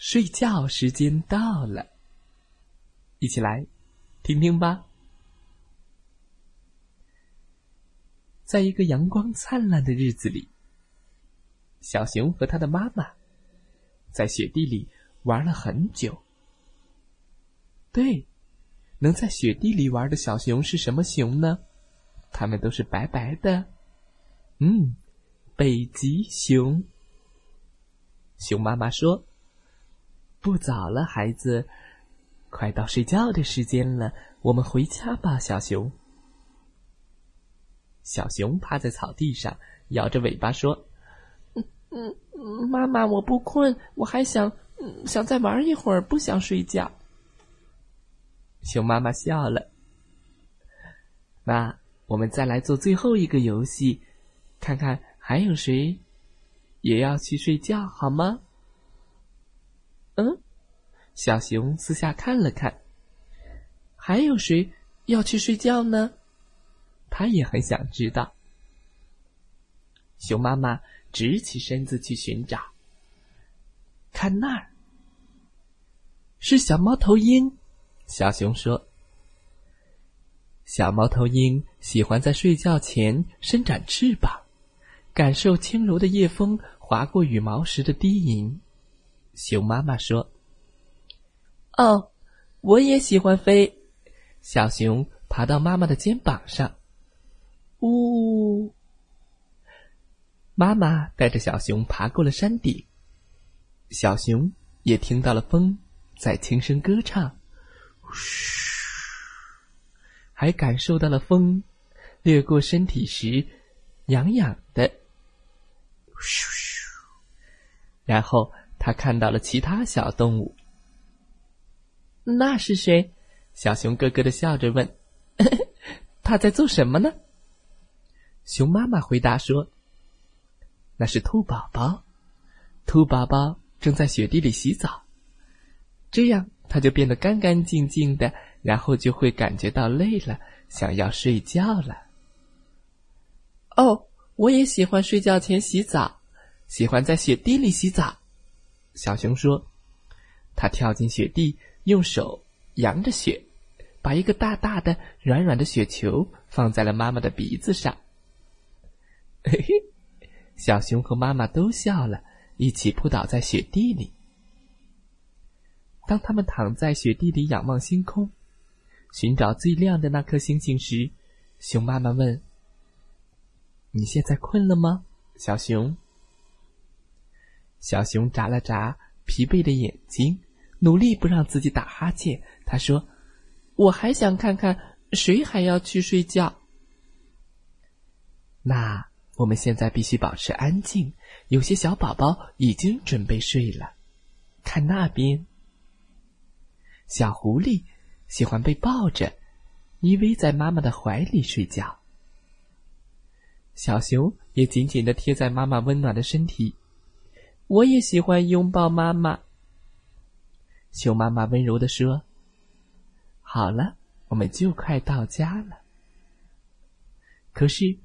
睡觉时间到了》，一起来听听吧。在一个阳光灿烂的日子里，小熊和他的妈妈在雪地里玩了很久。对，能在雪地里玩的小熊是什么熊呢？它们都是白白的。嗯，北极熊。熊妈妈说：“不早了，孩子，快到睡觉的时间了，我们回家吧。”小熊。小熊趴在草地上，摇着尾巴说：“嗯嗯，妈妈，我不困，我还想想再玩一会儿，不想睡觉。”熊妈妈笑了。那我们再来做最后一个游戏。看看还有谁也要去睡觉，好吗？嗯，小熊四下看了看，还有谁要去睡觉呢？他也很想知道。熊妈妈直起身子去寻找，看那儿是小猫头鹰。小熊说：“小猫头鹰喜欢在睡觉前伸展翅膀。”感受轻柔的夜风划过羽毛时的低吟，熊妈妈说：“哦，我也喜欢飞。”小熊爬到妈妈的肩膀上，呜。妈妈带着小熊爬过了山顶，小熊也听到了风在轻声歌唱，嘘，还感受到了风掠过身体时痒痒的。咻咻，然后他看到了其他小动物。那是谁？小熊咯咯的笑着问：“ 他在做什么呢？”熊妈妈回答说：“那是兔宝宝，兔宝宝正在雪地里洗澡，这样它就变得干干净净的，然后就会感觉到累了，想要睡觉了。”哦。我也喜欢睡觉前洗澡，喜欢在雪地里洗澡。小熊说：“它跳进雪地，用手扬着雪，把一个大大的、软软的雪球放在了妈妈的鼻子上。”嘿嘿，小熊和妈妈都笑了，一起扑倒在雪地里。当他们躺在雪地里仰望星空，寻找最亮的那颗星星时，熊妈妈问。你现在困了吗，小熊？小熊眨了眨疲惫的眼睛，努力不让自己打哈欠。他说：“我还想看看谁还要去睡觉。”那我们现在必须保持安静。有些小宝宝已经准备睡了，看那边。小狐狸喜欢被抱着，依偎在妈妈的怀里睡觉。小熊也紧紧的贴在妈妈温暖的身体，我也喜欢拥抱妈妈。熊妈妈温柔的说：“好了，我们就快到家了。”可是，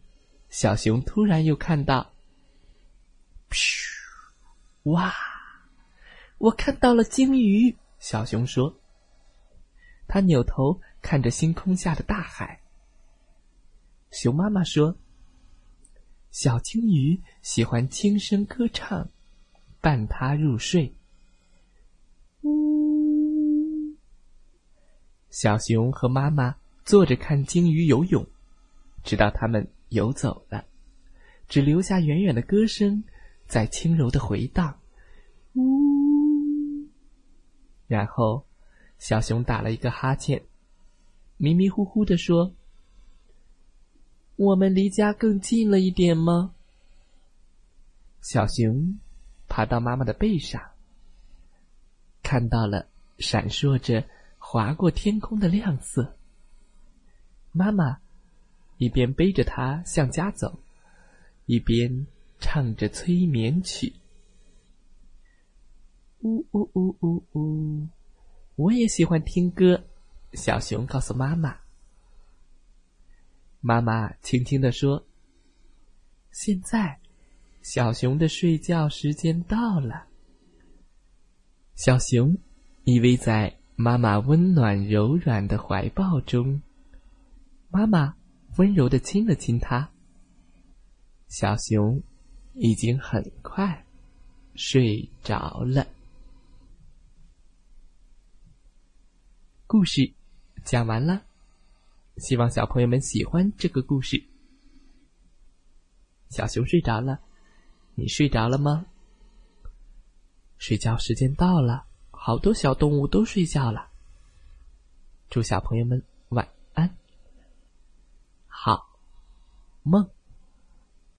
小熊突然又看到，噗！哇！我看到了鲸鱼。小熊说：“他扭头看着星空下的大海。”熊妈妈说。小鲸鱼喜欢轻声歌唱，伴他入睡。呜！小熊和妈妈坐着看鲸鱼游泳，直到它们游走了，只留下远远的歌声在轻柔的回荡。呜！然后，小熊打了一个哈欠，迷迷糊糊的说。我们离家更近了一点吗？小熊爬到妈妈的背上，看到了闪烁着划过天空的亮色。妈妈一边背着他向家走，一边唱着催眠曲。呜呜呜呜呜！我也喜欢听歌。小熊告诉妈妈。妈妈轻轻地说：“现在，小熊的睡觉时间到了。”小熊依偎在妈妈温暖柔软的怀抱中，妈妈温柔的亲了亲它。小熊已经很快睡着了。故事讲完了，希望小朋友们喜欢这个故事。小熊睡着了，你睡着了吗？睡觉时间到了，好多小动物都睡觉了。祝小朋友们晚安，好梦。